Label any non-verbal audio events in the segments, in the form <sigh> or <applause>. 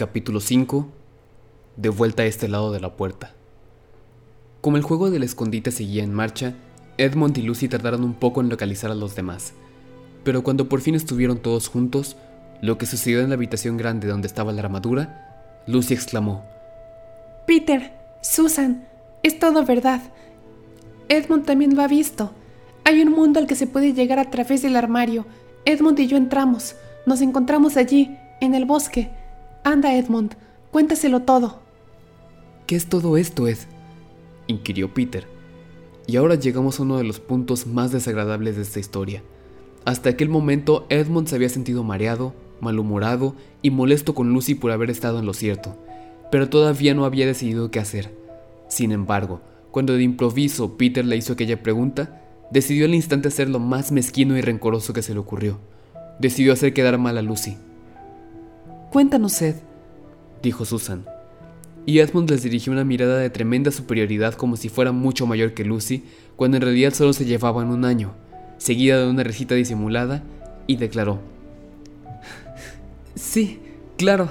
Capítulo 5 De vuelta a este lado de la puerta. Como el juego del escondite seguía en marcha, Edmond y Lucy tardaron un poco en localizar a los demás. Pero cuando por fin estuvieron todos juntos, lo que sucedió en la habitación grande donde estaba la armadura, Lucy exclamó: Peter, Susan, es todo verdad. Edmond también lo ha visto. Hay un mundo al que se puede llegar a través del armario. Edmond y yo entramos. Nos encontramos allí, en el bosque. Anda, Edmond, cuéntaselo todo. ¿Qué es todo esto, Ed? inquirió Peter. Y ahora llegamos a uno de los puntos más desagradables de esta historia. Hasta aquel momento Edmond se había sentido mareado, malhumorado y molesto con Lucy por haber estado en lo cierto, pero todavía no había decidido qué hacer. Sin embargo, cuando de improviso Peter le hizo aquella pregunta, decidió al instante hacer lo más mezquino y rencoroso que se le ocurrió. Decidió hacer quedar mal a Lucy. Cuéntanos, Ed, dijo Susan. Y Edmund les dirigió una mirada de tremenda superioridad como si fuera mucho mayor que Lucy, cuando en realidad solo se llevaban un año, seguida de una risita disimulada, y declaró. Sí, claro.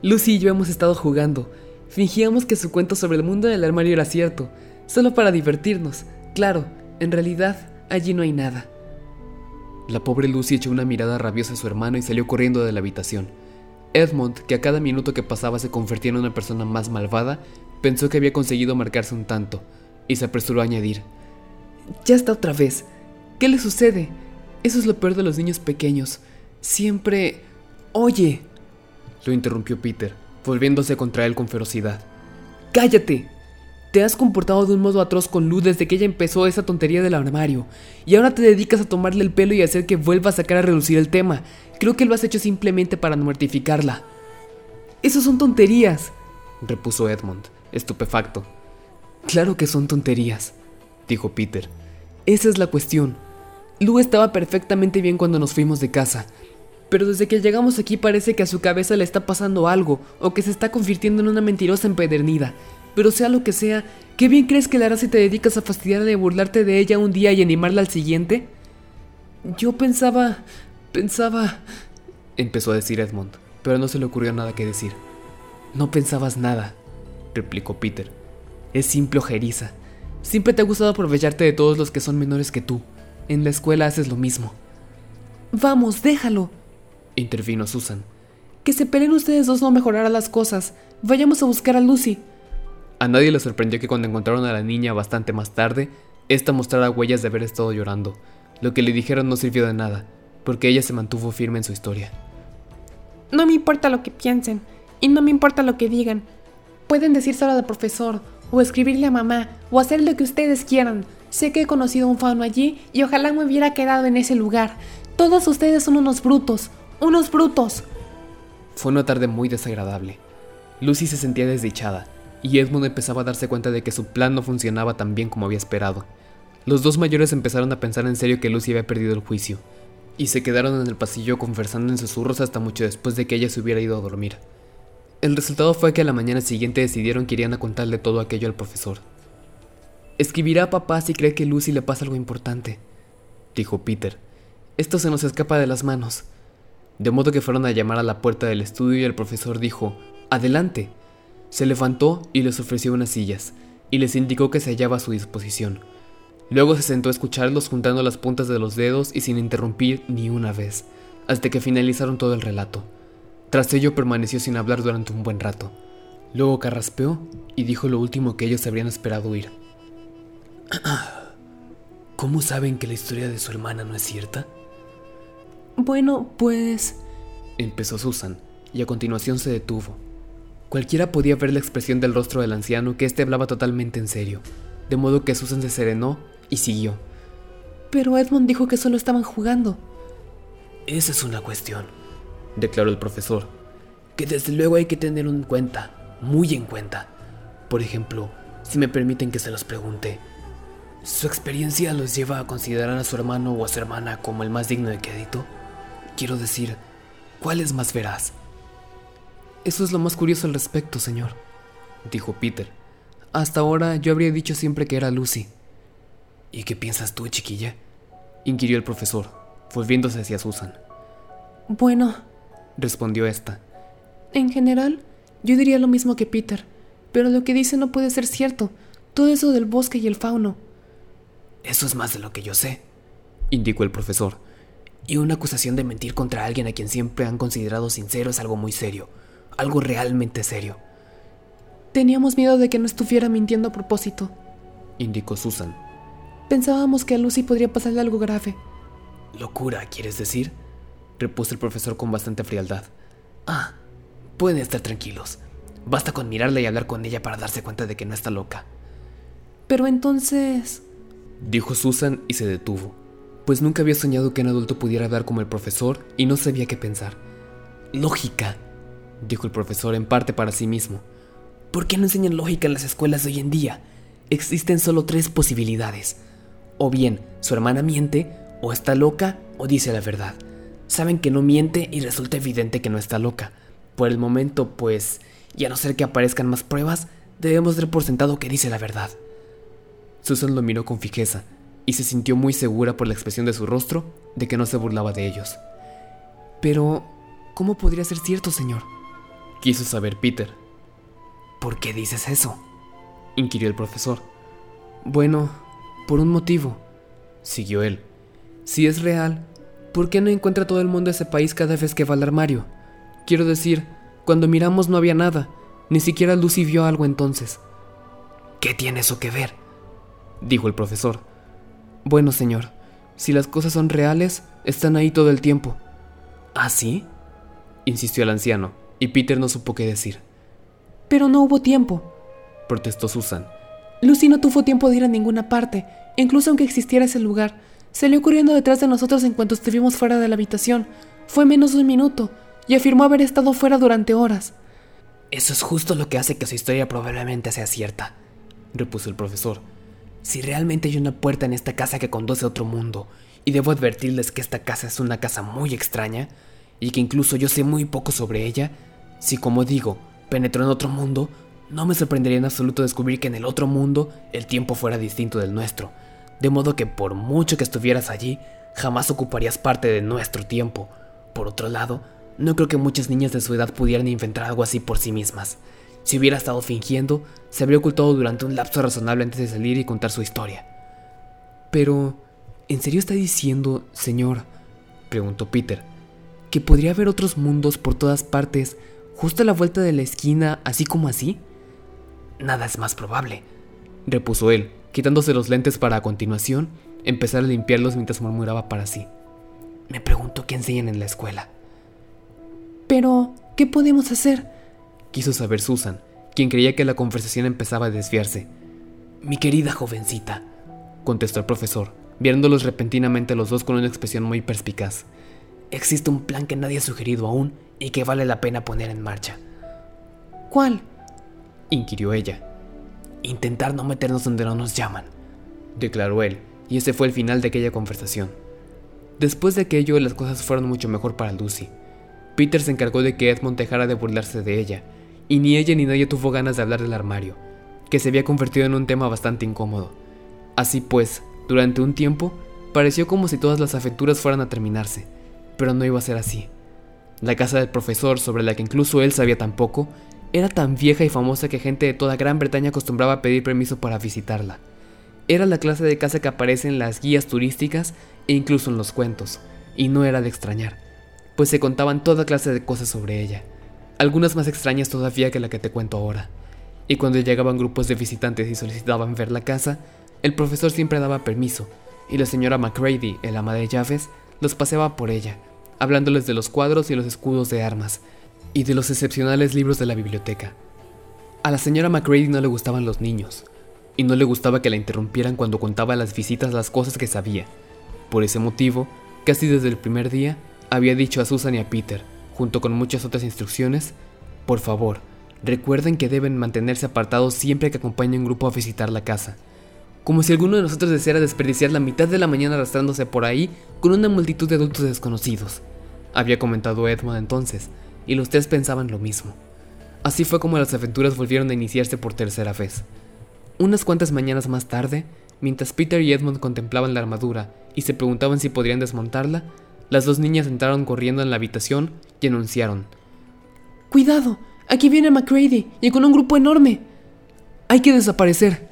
Lucy y yo hemos estado jugando. Fingíamos que su cuento sobre el mundo del armario era cierto, solo para divertirnos. Claro, en realidad, allí no hay nada. La pobre Lucy echó una mirada rabiosa a su hermano y salió corriendo de la habitación. Edmund, que a cada minuto que pasaba se convertía en una persona más malvada, pensó que había conseguido marcarse un tanto, y se apresuró a añadir. Ya está otra vez. ¿Qué le sucede? Eso es lo peor de los niños pequeños. Siempre... Oye. Lo interrumpió Peter, volviéndose contra él con ferocidad. ¡Cállate! Te has comportado de un modo atroz con Luz desde que ella empezó esa tontería del armario, y ahora te dedicas a tomarle el pelo y hacer que vuelva a sacar a relucir el tema. Creo que lo has hecho simplemente para mortificarla. Eso son tonterías, repuso Edmund, estupefacto. Claro que son tonterías, dijo Peter. Esa es la cuestión. Lu estaba perfectamente bien cuando nos fuimos de casa, pero desde que llegamos aquí parece que a su cabeza le está pasando algo, o que se está convirtiendo en una mentirosa empedernida. Pero sea lo que sea, ¿qué bien crees que le harás si te dedicas a fastidiarla y burlarte de ella un día y animarla al siguiente? Yo pensaba... pensaba... empezó a decir Edmund, pero no se le ocurrió nada que decir. No pensabas nada, replicó Peter. Es simple ojeriza. Siempre te ha gustado aprovecharte de todos los que son menores que tú. En la escuela haces lo mismo. Vamos, déjalo, intervino Susan. Que se peleen ustedes dos no mejorará las cosas. Vayamos a buscar a Lucy. A nadie le sorprendió que cuando encontraron a la niña bastante más tarde, ésta mostrara huellas de haber estado llorando. Lo que le dijeron no sirvió de nada, porque ella se mantuvo firme en su historia. No me importa lo que piensen, y no me importa lo que digan. Pueden decírselo al profesor, o escribirle a mamá, o hacer lo que ustedes quieran. Sé que he conocido a un fauno allí y ojalá me hubiera quedado en ese lugar. Todos ustedes son unos brutos, unos brutos. Fue una tarde muy desagradable. Lucy se sentía desdichada y Edmund empezaba a darse cuenta de que su plan no funcionaba tan bien como había esperado. Los dos mayores empezaron a pensar en serio que Lucy había perdido el juicio, y se quedaron en el pasillo conversando en susurros hasta mucho después de que ella se hubiera ido a dormir. El resultado fue que a la mañana siguiente decidieron que irían a contarle todo aquello al profesor. Escribirá a papá si cree que Lucy le pasa algo importante, dijo Peter. Esto se nos escapa de las manos. De modo que fueron a llamar a la puerta del estudio y el profesor dijo, Adelante. Se levantó y les ofreció unas sillas, y les indicó que se hallaba a su disposición. Luego se sentó a escucharlos juntando las puntas de los dedos y sin interrumpir ni una vez, hasta que finalizaron todo el relato. Tras ello permaneció sin hablar durante un buen rato. Luego carraspeó y dijo lo último que ellos habrían esperado oír. <clears throat> ¿Cómo saben que la historia de su hermana no es cierta? Bueno, pues... empezó Susan, y a continuación se detuvo, Cualquiera podía ver la expresión del rostro del anciano que éste hablaba totalmente en serio, de modo que Susan se serenó y siguió. Pero Edmund dijo que solo estaban jugando. Esa es una cuestión, declaró el profesor, que desde luego hay que tener en cuenta, muy en cuenta. Por ejemplo, si me permiten que se los pregunte, ¿su experiencia los lleva a considerar a su hermano o a su hermana como el más digno de crédito? Quiero decir, ¿cuál es más veraz? Eso es lo más curioso al respecto, señor, dijo Peter. Hasta ahora yo habría dicho siempre que era Lucy. ¿Y qué piensas tú, chiquilla? inquirió el profesor, volviéndose hacia Susan. Bueno, respondió esta. En general, Yo diría lo mismo que Peter, pero lo que dice no puede ser cierto. Todo eso del bosque y el fauno. Eso es más de lo que yo sé, indicó el profesor. Y una acusación de mentir contra alguien a quien siempre han considerado sincero es algo muy serio, algo realmente serio. Teníamos miedo de que no estuviera mintiendo a propósito, indicó Susan. Pensábamos que a Lucy podría pasarle algo grave. ¿Locura, quieres decir? repuso el profesor con bastante frialdad. Ah, pueden estar tranquilos. Basta con mirarla y hablar con ella para darse cuenta de que no está loca. Pero entonces... dijo Susan y se detuvo, pues nunca había soñado que un adulto pudiera hablar como el profesor y no sabía qué pensar. Lógica, dijo el profesor en parte para sí mismo. ¿Por qué no enseñan lógica en las escuelas de hoy en día? Existen solo tres posibilidades. O bien su hermana miente, o está loca, o dice la verdad. Saben que no miente y resulta evidente que no está loca. Por el momento, pues, y a no ser que aparezcan más pruebas, debemos dar por sentado que dice la verdad. Susan lo miró con fijeza y se sintió muy segura por la expresión de su rostro de que no se burlaba de ellos. Pero, ¿cómo podría ser cierto, señor? Quiso saber Peter. ¿Por qué dices eso? inquirió el profesor. Bueno, por un motivo, siguió él. Si es real, ¿por qué no encuentra todo el mundo ese país cada vez que va al armario? Quiero decir, cuando miramos no había nada, ni siquiera Lucy vio algo entonces. ¿Qué tiene eso que ver? dijo el profesor. Bueno, señor, si las cosas son reales, están ahí todo el tiempo. ¿Ah, sí? insistió el anciano, y Peter no supo qué decir. Pero no hubo tiempo, protestó Susan. Lucy no tuvo tiempo de ir a ninguna parte, incluso aunque existiera ese lugar. Salió corriendo detrás de nosotros en cuanto estuvimos fuera de la habitación. Fue menos de un minuto, y afirmó haber estado fuera durante horas. Eso es justo lo que hace que su historia probablemente sea cierta, repuso el profesor. Si realmente hay una puerta en esta casa que conduce a otro mundo, y debo advertirles que esta casa es una casa muy extraña, y que incluso yo sé muy poco sobre ella, si como digo, penetró en otro mundo, no me sorprendería en absoluto descubrir que en el otro mundo el tiempo fuera distinto del nuestro, de modo que por mucho que estuvieras allí, jamás ocuparías parte de nuestro tiempo. Por otro lado, no creo que muchas niñas de su edad pudieran inventar algo así por sí mismas. Si hubiera estado fingiendo, se habría ocultado durante un lapso razonable antes de salir y contar su historia. Pero, ¿en serio está diciendo, señor? preguntó Peter, que podría haber otros mundos por todas partes, justo a la vuelta de la esquina, así como así? Nada es más probable, repuso él, quitándose los lentes para a continuación empezar a limpiarlos mientras murmuraba para sí. Me pregunto qué enseñan en la escuela. Pero, ¿qué podemos hacer? Quiso saber Susan, quien creía que la conversación empezaba a desviarse. Mi querida jovencita, contestó el profesor, viéndolos repentinamente los dos con una expresión muy perspicaz. Existe un plan que nadie ha sugerido aún y que vale la pena poner en marcha. ¿Cuál? inquirió ella. Intentar no meternos donde no nos llaman, declaró él, y ese fue el final de aquella conversación. Después de aquello, las cosas fueron mucho mejor para Lucy. Peter se encargó de que Edmund dejara de burlarse de ella, y ni ella ni nadie tuvo ganas de hablar del armario, que se había convertido en un tema bastante incómodo. Así pues, durante un tiempo, pareció como si todas las aventuras fueran a terminarse, pero no iba a ser así. La casa del profesor, sobre la que incluso él sabía tan poco, era tan vieja y famosa que gente de toda Gran Bretaña acostumbraba a pedir permiso para visitarla. Era la clase de casa que aparece en las guías turísticas e incluso en los cuentos, y no era de extrañar, pues se contaban toda clase de cosas sobre ella, algunas más extrañas todavía que la que te cuento ahora. Y cuando llegaban grupos de visitantes y solicitaban ver la casa, el profesor siempre daba permiso, y la señora McCready, el ama de llaves, los paseaba por ella, hablándoles de los cuadros y los escudos de armas, y de los excepcionales libros de la biblioteca. A la señora McCready no le gustaban los niños, y no le gustaba que la interrumpieran cuando contaba a las visitas las cosas que sabía. Por ese motivo, casi desde el primer día, había dicho a Susan y a Peter, junto con muchas otras instrucciones, por favor, recuerden que deben mantenerse apartados siempre que acompañen un grupo a visitar la casa. Como si alguno de nosotros deseara desperdiciar la mitad de la mañana arrastrándose por ahí con una multitud de adultos desconocidos. Había comentado Edmund entonces, y los tres pensaban lo mismo. Así fue como las aventuras volvieron a iniciarse por tercera vez. Unas cuantas mañanas más tarde, mientras Peter y Edmund contemplaban la armadura y se preguntaban si podrían desmontarla, las dos niñas entraron corriendo en la habitación y anunciaron: ¡Cuidado! Aquí viene McCready y con un grupo enorme. Hay que desaparecer,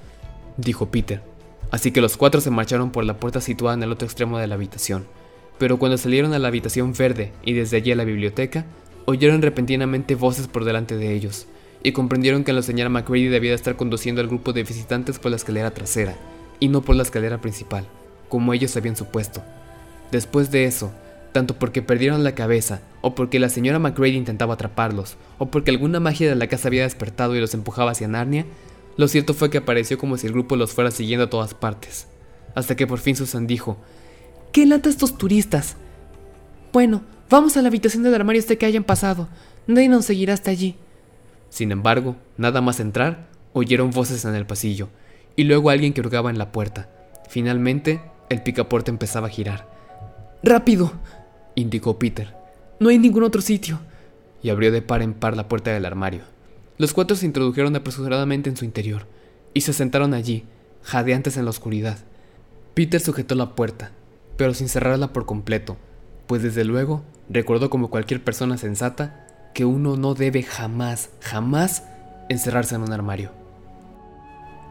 dijo Peter. Así que los cuatro se marcharon por la puerta situada en el otro extremo de la habitación. Pero cuando salieron a la habitación verde y desde allí a la biblioteca, oyeron repentinamente voces por delante de ellos, y comprendieron que la señora McCready debía estar conduciendo al grupo de visitantes por la escalera trasera, y no por la escalera principal, como ellos habían supuesto. Después de eso, tanto porque perdieron la cabeza, o porque la señora McCready intentaba atraparlos, o porque alguna magia de la casa había despertado y los empujaba hacia Narnia, lo cierto fue que apareció como si el grupo los fuera siguiendo a todas partes. Hasta que por fin Susan dijo, ¿Qué lata estos turistas? Bueno, vamos a la habitación del armario este que hayan pasado. Nadie nos seguirá hasta allí. Sin embargo, nada más entrar, oyeron voces en el pasillo, y luego alguien que hurgaba en la puerta. Finalmente, el picaporte empezaba a girar. ¡Rápido! indicó Peter. No hay ningún otro sitio. Y abrió de par en par la puerta del armario. Los cuatro se introdujeron apresuradamente en su interior, y se sentaron allí, jadeantes en la oscuridad. Peter sujetó la puerta, pero sin cerrarla por completo, pues desde luego recordó como cualquier persona sensata que uno no debe jamás, jamás encerrarse en un armario.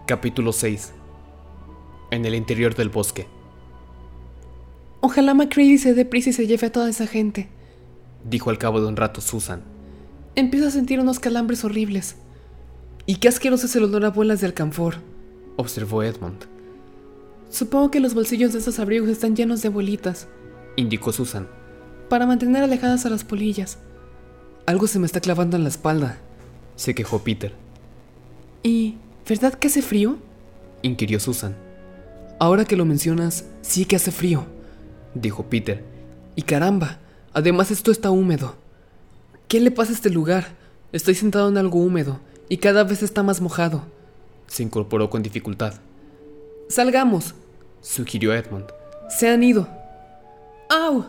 Capítulo 6 En el interior del bosque. Ojalá McCready se dé prisa y se lleve a toda esa gente, dijo al cabo de un rato Susan. Empiezo a sentir unos calambres horribles. Y qué asqueroso es el olor a bolas de alcanfor, observó Edmund. Supongo que los bolsillos de esos abrigos están llenos de bolitas, indicó Susan. Para mantener alejadas a las polillas. Algo se me está clavando en la espalda, se quejó Peter. ¿Y verdad que hace frío? inquirió Susan. Ahora que lo mencionas, sí que hace frío, dijo Peter. Y caramba, además esto está húmedo. ¿Qué le pasa a este lugar? Estoy sentado en algo húmedo y cada vez está más mojado. Se incorporó con dificultad. Salgamos, sugirió Edmund. Se han ido. ¡Au!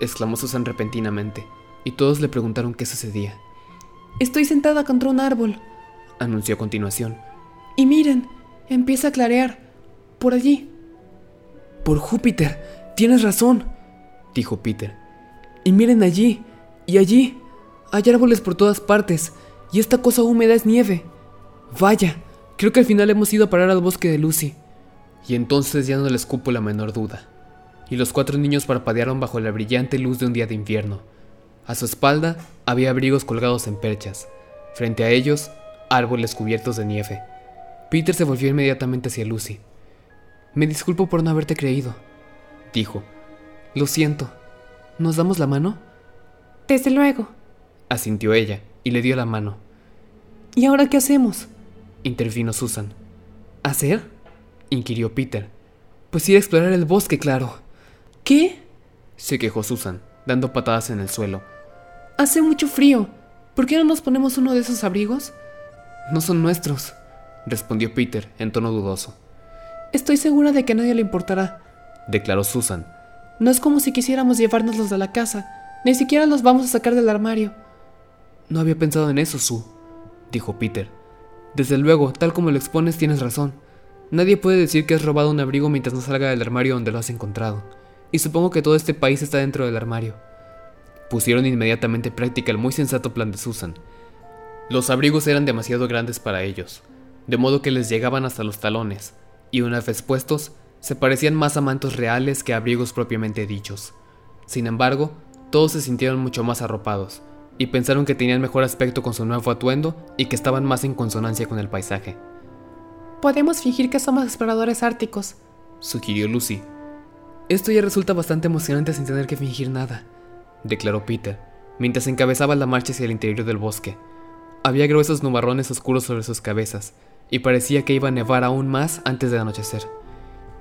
exclamó Susan repentinamente, y todos le preguntaron qué sucedía. Estoy sentada contra un árbol, anunció a continuación. Y miren, empieza a clarear. Por allí. Por Júpiter, tienes razón, dijo Peter. Y miren allí, y allí. Hay árboles por todas partes, y esta cosa húmeda es nieve. Vaya, creo que al final hemos ido a parar al bosque de Lucy. Y entonces ya no les cupo la menor duda. Y los cuatro niños parpadearon bajo la brillante luz de un día de invierno. A su espalda había abrigos colgados en perchas. Frente a ellos, árboles cubiertos de nieve. Peter se volvió inmediatamente hacia Lucy. Me disculpo por no haberte creído, dijo. Lo siento. ¿Nos damos la mano? Desde luego, asintió ella y le dio la mano. ¿Y ahora qué hacemos? intervino Susan. ¿Hacer? inquirió Peter. Pues ir a explorar el bosque, claro. ¿Qué? se quejó Susan, dando patadas en el suelo. Hace mucho frío. ¿Por qué no nos ponemos uno de esos abrigos? No son nuestros, respondió Peter en tono dudoso. Estoy segura de que a nadie le importará, declaró Susan. No es como si quisiéramos llevárnoslos de la casa. Ni siquiera los vamos a sacar del armario. No había pensado en eso, Sue, dijo Peter. Desde luego, tal como lo expones, tienes razón. Nadie puede decir que has robado un abrigo mientras no salga del armario donde lo has encontrado. Y supongo que todo este país está dentro del armario. Pusieron inmediatamente en práctica el muy sensato plan de Susan. Los abrigos eran demasiado grandes para ellos, de modo que les llegaban hasta los talones, y una vez puestos, se parecían más a mantos reales que a abrigos propiamente dichos. Sin embargo, todos se sintieron mucho más arropados, y pensaron que tenían mejor aspecto con su nuevo atuendo y que estaban más en consonancia con el paisaje. Podemos fingir que somos exploradores árticos, sugirió Lucy. Esto ya resulta bastante emocionante sin tener que fingir nada, declaró Peter, mientras encabezaba la marcha hacia el interior del bosque. Había gruesos nubarrones oscuros sobre sus cabezas, y parecía que iba a nevar aún más antes de anochecer.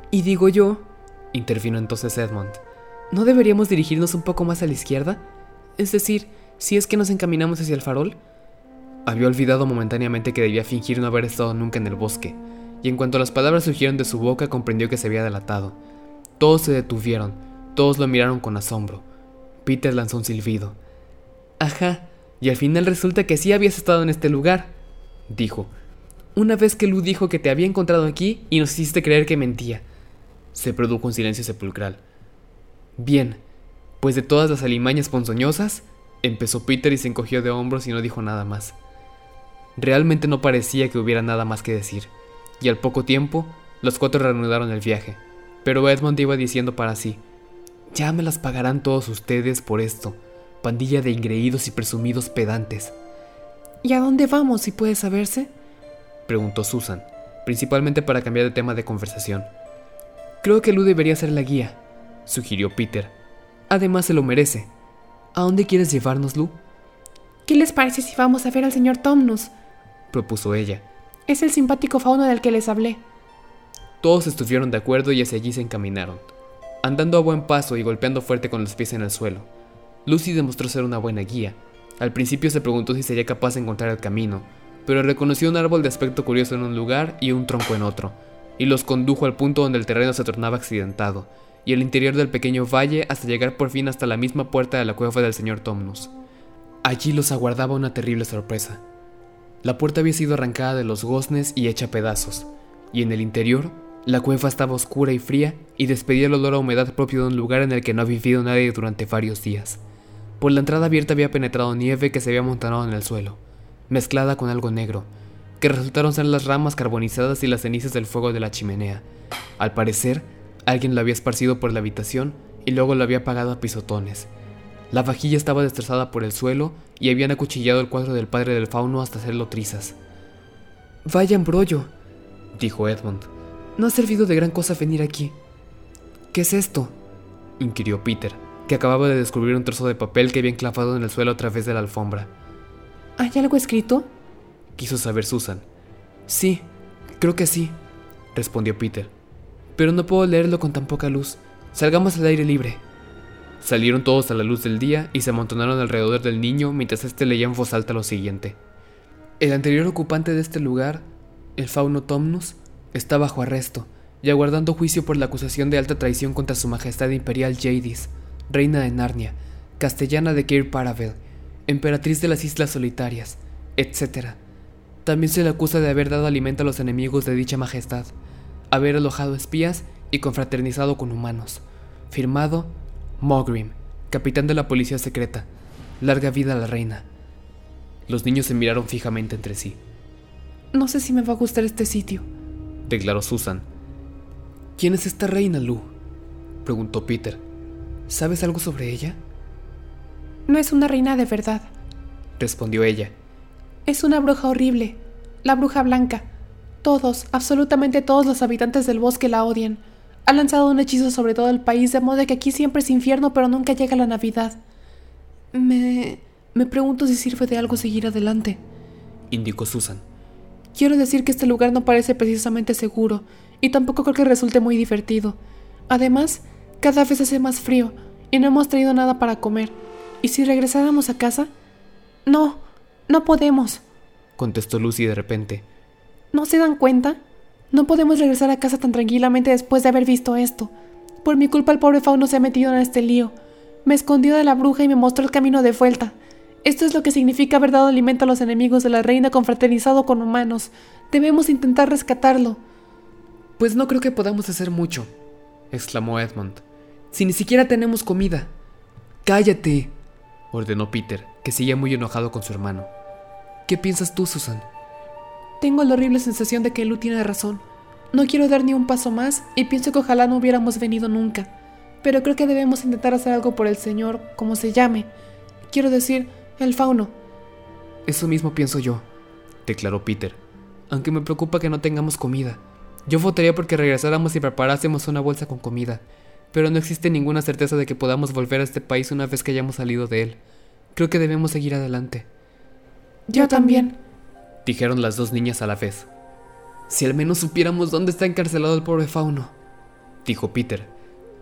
Y digo yo, intervino entonces Edmund, ¿no deberíamos dirigirnos un poco más a la izquierda? Es decir, si es que nos encaminamos hacia el farol. Había olvidado momentáneamente que debía fingir no haber estado nunca en el bosque, y en cuanto las palabras surgieron de su boca comprendió que se había delatado. Todos se detuvieron, todos lo miraron con asombro. Peter lanzó un silbido. Ajá, y al final resulta que sí habías estado en este lugar, dijo. Una vez que Lu dijo que te había encontrado aquí y nos hiciste creer que mentía. Se produjo un silencio sepulcral. Bien, pues de todas las alimañas ponzoñosas, Empezó Peter y se encogió de hombros y no dijo nada más. Realmente no parecía que hubiera nada más que decir, y al poco tiempo, los cuatro reanudaron el viaje, pero Edmund iba diciendo para sí, ya me las pagarán todos ustedes por esto, pandilla de ingreídos y presumidos pedantes. ¿Y a dónde vamos, si puede saberse? Preguntó Susan, principalmente para cambiar de tema de conversación. Creo que Lu debería ser la guía, sugirió Peter. Además se lo merece. ¿A dónde quieres llevarnos, Lu? ¿Qué les parece si vamos a ver al señor Tomnus? propuso ella. Es el simpático fauno del que les hablé. Todos estuvieron de acuerdo y hacia allí se encaminaron, andando a buen paso y golpeando fuerte con los pies en el suelo. Lucy demostró ser una buena guía. Al principio se preguntó si sería capaz de encontrar el camino, pero reconoció un árbol de aspecto curioso en un lugar y un tronco en otro, y los condujo al punto donde el terreno se tornaba accidentado, y el interior del pequeño valle hasta llegar por fin hasta la misma puerta de la cueva del señor Tomnus. Allí los aguardaba una terrible sorpresa. La puerta había sido arrancada de los goznes y hecha pedazos, y en el interior la cueva estaba oscura y fría y despedía el olor a humedad propio de un lugar en el que no había vivido nadie durante varios días. Por la entrada abierta había penetrado nieve que se había amontonado en el suelo, mezclada con algo negro, que resultaron ser las ramas carbonizadas y las cenizas del fuego de la chimenea. Al parecer, alguien lo había esparcido por la habitación y luego lo había apagado a pisotones. La vajilla estaba destrozada por el suelo y habían acuchillado el cuadro del padre del fauno hasta hacerlo trizas. Vaya embrollo, dijo Edmund. No ha servido de gran cosa venir aquí. ¿Qué es esto? inquirió Peter, que acababa de descubrir un trozo de papel que había enclavado en el suelo a través de la alfombra. ¿Hay algo escrito? quiso saber Susan. Sí, creo que sí, respondió Peter. Pero no puedo leerlo con tan poca luz. Salgamos al aire libre. Salieron todos a la luz del día y se amontonaron alrededor del niño mientras éste leía en voz alta lo siguiente. El anterior ocupante de este lugar, el fauno Tomnus, está bajo arresto y aguardando juicio por la acusación de alta traición contra su majestad imperial Jadis, reina de Narnia, castellana de Keir Paravel, emperatriz de las Islas Solitarias, etc. También se le acusa de haber dado alimento a los enemigos de dicha majestad, haber alojado espías y confraternizado con humanos. Firmado Mogrim, capitán de la policía secreta. Larga vida a la reina. Los niños se miraron fijamente entre sí. No sé si me va a gustar este sitio, declaró Susan. ¿Quién es esta reina, Lu? preguntó Peter. ¿Sabes algo sobre ella? No es una reina de verdad, respondió ella. Es una bruja horrible, la bruja blanca. Todos, absolutamente todos los habitantes del bosque la odian. Ha lanzado un hechizo sobre todo el país, de modo que aquí siempre es infierno, pero nunca llega la Navidad. Me... me pregunto si sirve de algo seguir adelante, indicó Susan. Quiero decir que este lugar no parece precisamente seguro, y tampoco creo que resulte muy divertido. Además, cada vez hace más frío, y no hemos traído nada para comer. ¿Y si regresáramos a casa? No, no podemos, contestó Lucy de repente. ¿No se dan cuenta? No podemos regresar a casa tan tranquilamente después de haber visto esto. Por mi culpa el pobre fauno se ha metido en este lío. Me escondió de la bruja y me mostró el camino de vuelta. Esto es lo que significa haber dado alimento a los enemigos de la reina confraternizado con humanos. Debemos intentar rescatarlo. Pues no creo que podamos hacer mucho, exclamó Edmund. Si ni siquiera tenemos comida. Cállate, ordenó Peter, que seguía muy enojado con su hermano. ¿Qué piensas tú, Susan? Tengo la horrible sensación de que Lu tiene razón. No quiero dar ni un paso más y pienso que ojalá no hubiéramos venido nunca. Pero creo que debemos intentar hacer algo por el señor, como se llame. Quiero decir, el fauno. Eso mismo pienso yo, declaró Peter. Aunque me preocupa que no tengamos comida. Yo votaría porque regresáramos y preparásemos una bolsa con comida. Pero no existe ninguna certeza de que podamos volver a este país una vez que hayamos salido de él. Creo que debemos seguir adelante. Yo también, dijeron las dos niñas a la vez. Si al menos supiéramos dónde está encarcelado el pobre fauno, dijo Peter.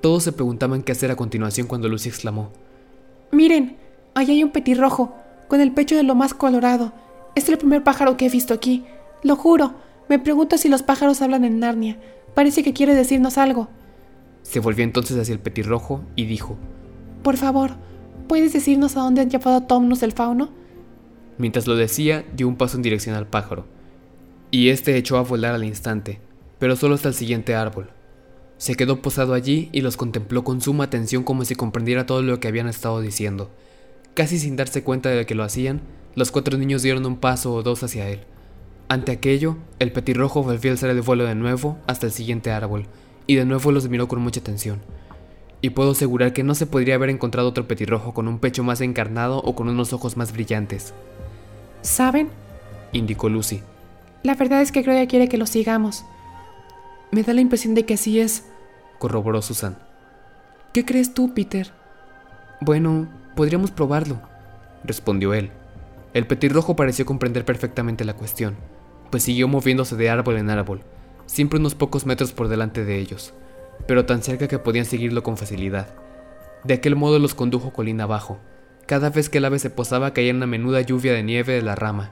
Todos se preguntaban qué hacer a continuación cuando Lucy exclamó. Miren, ahí hay un petirrojo, con el pecho de lo más colorado. Es el primer pájaro que he visto aquí. Lo juro. Me pregunto si los pájaros hablan en Narnia. Parece que quiere decirnos algo. Se volvió entonces hacia el petirrojo y dijo: Por favor, ¿puedes decirnos a dónde han llevado Tomnus el fauno? Mientras lo decía, dio un paso en dirección al pájaro, y este echó a volar al instante, pero solo hasta el siguiente árbol. Se quedó posado allí y los contempló con suma atención como si comprendiera todo lo que habían estado diciendo. Casi sin darse cuenta de que lo hacían, los cuatro niños dieron un paso o dos hacia él. Ante aquello, el petirrojo volvió a alzar el vuelo de nuevo hasta el siguiente árbol, y de nuevo los miró con mucha atención. Y puedo asegurar que no se podría haber encontrado otro petirrojo con un pecho más encarnado o con unos ojos más brillantes. ¿Saben? indicó Lucy. La verdad es que Gloria quiere que lo sigamos. Me da la impresión de que así es, corroboró Susan. ¿Qué crees tú, Peter? Bueno, podríamos probarlo, respondió él. El petirrojo pareció comprender perfectamente la cuestión, pues siguió moviéndose de árbol en árbol, siempre unos pocos metros por delante de ellos, pero tan cerca que podían seguirlo con facilidad. De aquel modo los condujo colina abajo. Cada vez que el ave se posaba caía una menuda lluvia de nieve de la rama.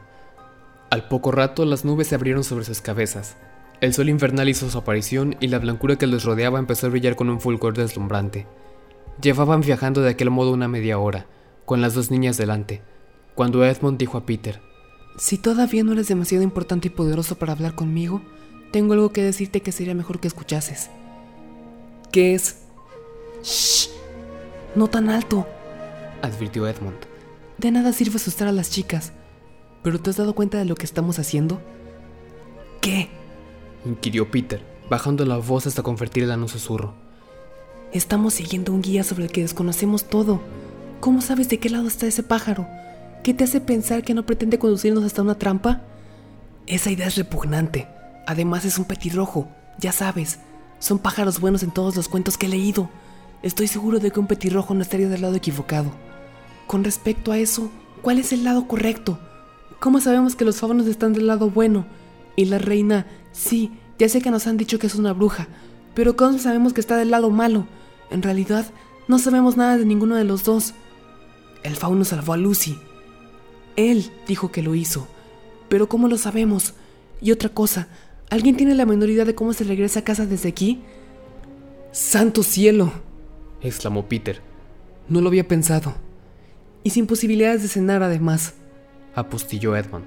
Al poco rato las nubes se abrieron sobre sus cabezas. El sol infernal hizo su aparición y la blancura que los rodeaba empezó a brillar con un fulgor deslumbrante. Llevaban viajando de aquel modo una media hora, con las dos niñas delante, cuando Edmund dijo a Peter, Si todavía no eres demasiado importante y poderoso para hablar conmigo, tengo algo que decirte que sería mejor que escuchases. ¿Qué es? Shh, no tan alto, advirtió Edmund. De nada sirve asustar a las chicas. ¿Pero te has dado cuenta de lo que estamos haciendo? ¿Qué? inquirió Peter, bajando la voz hasta convertirla en un susurro. Estamos siguiendo un guía sobre el que desconocemos todo. ¿Cómo sabes de qué lado está ese pájaro? ¿Qué te hace pensar que no pretende conducirnos hasta una trampa? Esa idea es repugnante. Además es un petirrojo, ya sabes. Son pájaros buenos en todos los cuentos que he leído. Estoy seguro de que un petirrojo no estaría del lado equivocado. Con respecto a eso, ¿cuál es el lado correcto? ¿Cómo sabemos que los faunos están del lado bueno? Y la reina, sí, ya sé que nos han dicho que es una bruja, pero ¿cómo sabemos que está del lado malo? En realidad, no sabemos nada de ninguno de los dos. El fauno salvó a Lucy. Él dijo que lo hizo. Pero ¿cómo lo sabemos? Y otra cosa, ¿alguien tiene la menor idea de cómo se regresa a casa desde aquí? ¡Santo cielo! exclamó Peter. No lo había pensado. Y sin posibilidades de cenar además apostilló Edmund.